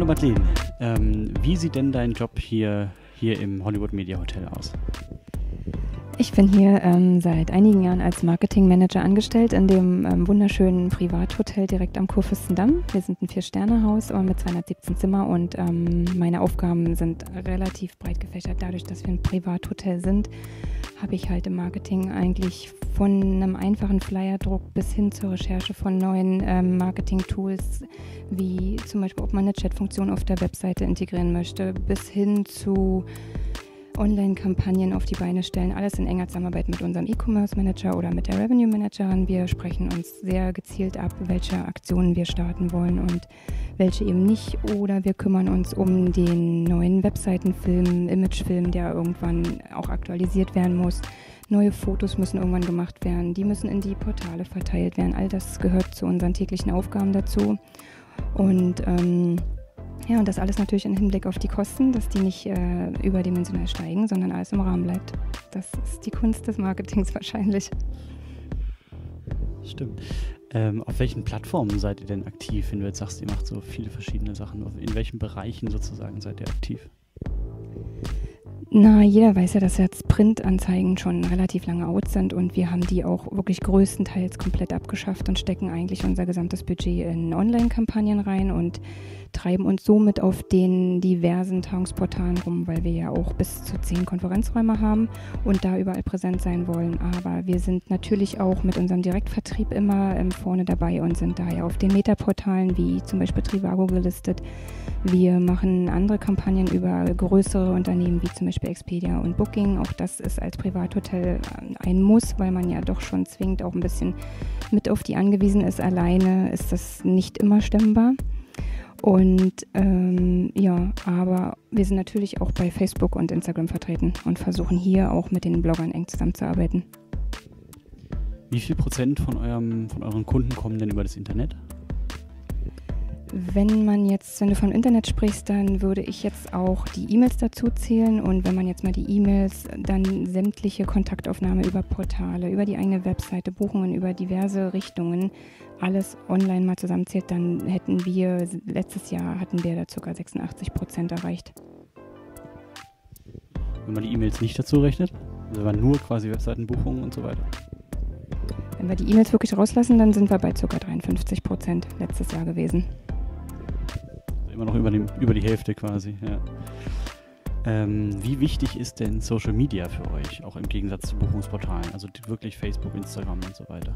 Hallo Madeleine, ähm, wie sieht denn dein Job hier, hier im Hollywood Media Hotel aus? Ich bin hier ähm, seit einigen Jahren als Marketingmanager angestellt in dem ähm, wunderschönen Privathotel direkt am Kurfürstendamm. Wir sind ein Vier-Sterne-Haus mit 217 Zimmer und ähm, meine Aufgaben sind relativ breit gefächert. Dadurch, dass wir ein Privathotel sind, habe ich halt im Marketing eigentlich von einem einfachen Flyerdruck bis hin zur Recherche von neuen ähm, Marketing-Tools, wie zum Beispiel, ob man eine Chatfunktion auf der Webseite integrieren möchte, bis hin zu Online-Kampagnen auf die Beine stellen, alles in enger Zusammenarbeit mit unserem E-Commerce-Manager oder mit der Revenue-Managerin. Wir sprechen uns sehr gezielt ab, welche Aktionen wir starten wollen und welche eben nicht. Oder wir kümmern uns um den neuen Webseitenfilm, Imagefilm, der irgendwann auch aktualisiert werden muss. Neue Fotos müssen irgendwann gemacht werden, die müssen in die Portale verteilt werden. All das gehört zu unseren täglichen Aufgaben dazu. Und ähm, ja, und das alles natürlich im Hinblick auf die Kosten, dass die nicht äh, überdimensional steigen, sondern alles im Rahmen bleibt. Das ist die Kunst des Marketings wahrscheinlich. Stimmt. Ähm, auf welchen Plattformen seid ihr denn aktiv, wenn du jetzt sagst, ihr macht so viele verschiedene Sachen? In welchen Bereichen sozusagen seid ihr aktiv? Na, jeder weiß ja, dass jetzt Printanzeigen schon relativ lange out sind und wir haben die auch wirklich größtenteils komplett abgeschafft und stecken eigentlich unser gesamtes Budget in Online-Kampagnen rein und treiben uns somit auf den diversen Tagungsportalen rum, weil wir ja auch bis zu zehn Konferenzräume haben und da überall präsent sein wollen. Aber wir sind natürlich auch mit unserem Direktvertrieb immer ähm, vorne dabei und sind daher auf den Metaportalen wie zum Beispiel Trivago gelistet. Wir machen andere Kampagnen über größere Unternehmen wie zum Beispiel Expedia und Booking. Auch das ist als Privathotel ähm, ein Muss, weil man ja doch schon zwingend auch ein bisschen mit auf die angewiesen ist. Alleine ist das nicht immer stemmbar. Und ähm, ja, aber wir sind natürlich auch bei Facebook und Instagram vertreten und versuchen hier auch mit den Bloggern eng zusammenzuarbeiten. Wie viel Prozent von, eurem, von euren Kunden kommen denn über das Internet? Wenn man jetzt, wenn du vom Internet sprichst, dann würde ich jetzt auch die E-Mails dazu zählen und wenn man jetzt mal die E-Mails, dann sämtliche Kontaktaufnahme über Portale, über die eigene Webseite, Buchungen über diverse Richtungen, alles online mal zusammenzählt, dann hätten wir, letztes Jahr hatten wir da ca. 86 Prozent erreicht. Wenn man die E-Mails nicht dazu rechnet, also wenn man nur quasi Webseitenbuchungen und so weiter. Wenn wir die E-Mails wirklich rauslassen, dann sind wir bei ca. 53 Prozent letztes Jahr gewesen immer noch über, dem, über die Hälfte quasi, ja. Ähm, wie wichtig ist denn Social Media für euch, auch im Gegensatz zu Buchungsportalen? Also wirklich Facebook, Instagram und so weiter?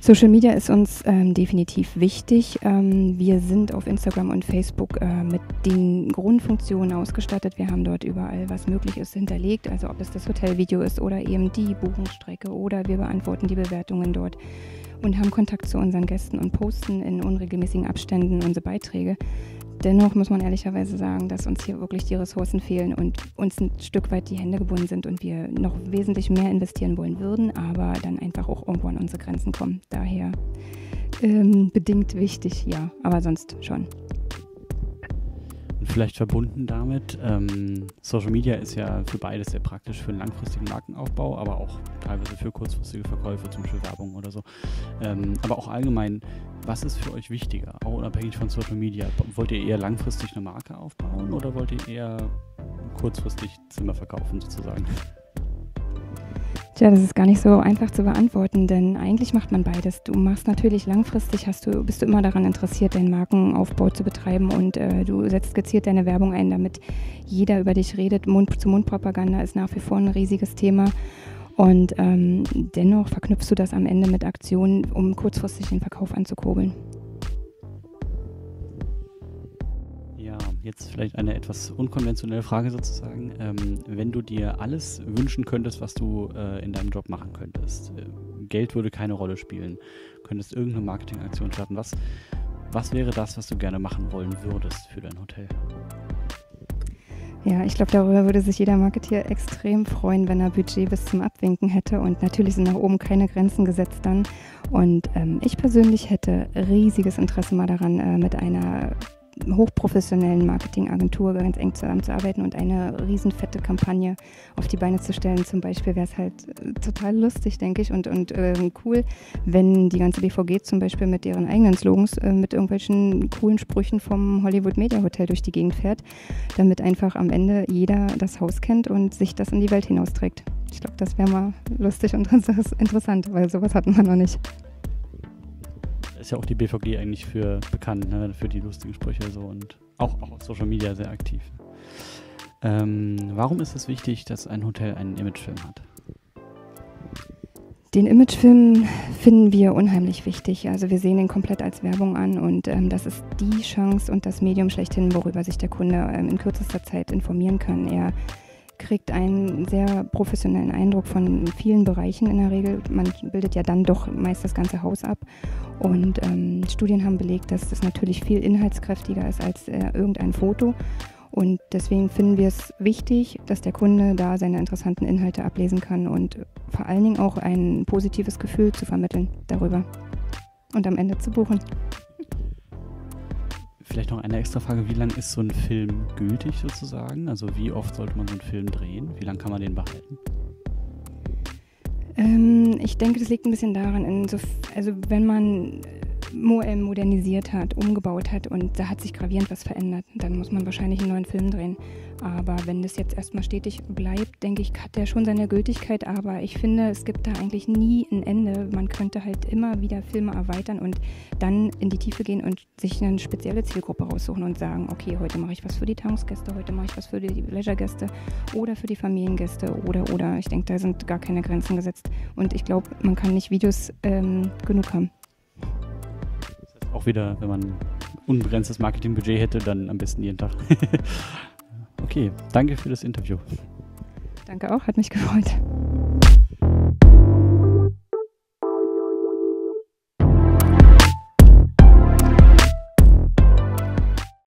Social Media ist uns ähm, definitiv wichtig. Ähm, wir sind auf Instagram und Facebook äh, mit den Grundfunktionen ausgestattet. Wir haben dort überall, was möglich ist, hinterlegt. Also ob es das Hotelvideo ist oder eben die Buchungsstrecke oder wir beantworten die Bewertungen dort und haben Kontakt zu unseren Gästen und posten in unregelmäßigen Abständen unsere Beiträge. Dennoch muss man ehrlicherweise sagen, dass uns hier wirklich die Ressourcen fehlen und uns ein Stück weit die Hände gebunden sind und wir noch wesentlich mehr investieren wollen würden, aber dann einfach auch irgendwo an unsere Grenzen kommen. Daher ähm, bedingt wichtig, ja, aber sonst schon. Vielleicht verbunden damit, ähm, Social Media ist ja für beides sehr praktisch, für einen langfristigen Markenaufbau, aber auch teilweise für kurzfristige Verkäufe, zum Beispiel Werbung oder so. Ähm, aber auch allgemein, was ist für euch wichtiger, auch unabhängig von Social Media? Wollt ihr eher langfristig eine Marke aufbauen oder wollt ihr eher kurzfristig Zimmer verkaufen sozusagen? Tja, das ist gar nicht so einfach zu beantworten, denn eigentlich macht man beides. Du machst natürlich langfristig, hast du, bist du immer daran interessiert, deinen Markenaufbau zu betreiben und äh, du setzt gezielt deine Werbung ein, damit jeder über dich redet. Mund-zu-Mund-Propaganda ist nach wie vor ein riesiges Thema. Und ähm, dennoch verknüpfst du das am Ende mit Aktionen, um kurzfristig den Verkauf anzukurbeln. Jetzt vielleicht eine etwas unkonventionelle Frage sozusagen. Ähm, wenn du dir alles wünschen könntest, was du äh, in deinem Job machen könntest, äh, Geld würde keine Rolle spielen, könntest irgendeine Marketingaktion starten, was, was wäre das, was du gerne machen wollen würdest für dein Hotel? Ja, ich glaube, darüber würde sich jeder Marketeer extrem freuen, wenn er Budget bis zum Abwinken hätte. Und natürlich sind nach oben keine Grenzen gesetzt dann. Und ähm, ich persönlich hätte riesiges Interesse mal daran, äh, mit einer hochprofessionellen Marketingagentur ganz eng zusammenzuarbeiten und eine riesenfette Kampagne auf die Beine zu stellen. Zum Beispiel wäre es halt äh, total lustig, denke ich, und, und äh, cool, wenn die ganze BVG zum Beispiel mit ihren eigenen Slogans äh, mit irgendwelchen coolen Sprüchen vom Hollywood Media Hotel durch die Gegend fährt, damit einfach am Ende jeder das Haus kennt und sich das in die Welt hinausträgt. Ich glaube, das wäre mal lustig und interessant, weil sowas hatten wir noch nicht ist ja auch die BVG eigentlich für bekannt, ne? für die lustigen Sprüche so und auch, auch auf Social Media sehr aktiv. Ähm, warum ist es wichtig, dass ein Hotel einen Imagefilm hat? Den Imagefilm finden wir unheimlich wichtig. Also wir sehen ihn komplett als Werbung an und ähm, das ist die Chance und das Medium schlechthin, worüber sich der Kunde ähm, in kürzester Zeit informieren kann. Er kriegt einen sehr professionellen Eindruck von vielen Bereichen in der Regel. Man bildet ja dann doch meist das ganze Haus ab. Und ähm, Studien haben belegt, dass das natürlich viel inhaltskräftiger ist als äh, irgendein Foto. Und deswegen finden wir es wichtig, dass der Kunde da seine interessanten Inhalte ablesen kann und vor allen Dingen auch ein positives Gefühl zu vermitteln darüber und am Ende zu buchen. Vielleicht noch eine extra Frage, wie lange ist so ein Film gültig sozusagen? Also wie oft sollte man so einen Film drehen? Wie lange kann man den behalten? Ähm, ich denke, das liegt ein bisschen daran, so, also wenn man modernisiert hat, umgebaut hat und da hat sich gravierend was verändert. Dann muss man wahrscheinlich einen neuen Film drehen. Aber wenn das jetzt erstmal stetig bleibt, denke ich, hat der schon seine Gültigkeit. Aber ich finde, es gibt da eigentlich nie ein Ende. Man könnte halt immer wieder Filme erweitern und dann in die Tiefe gehen und sich eine spezielle Zielgruppe raussuchen und sagen, okay, heute mache ich was für die Tagesgäste, heute mache ich was für die Leisure-Gäste oder für die Familiengäste oder oder. Ich denke, da sind gar keine Grenzen gesetzt. Und ich glaube, man kann nicht Videos ähm, genug haben auch wieder, wenn man unbegrenztes Marketingbudget hätte, dann am besten jeden Tag. okay, danke für das Interview. Danke auch, hat mich gefreut.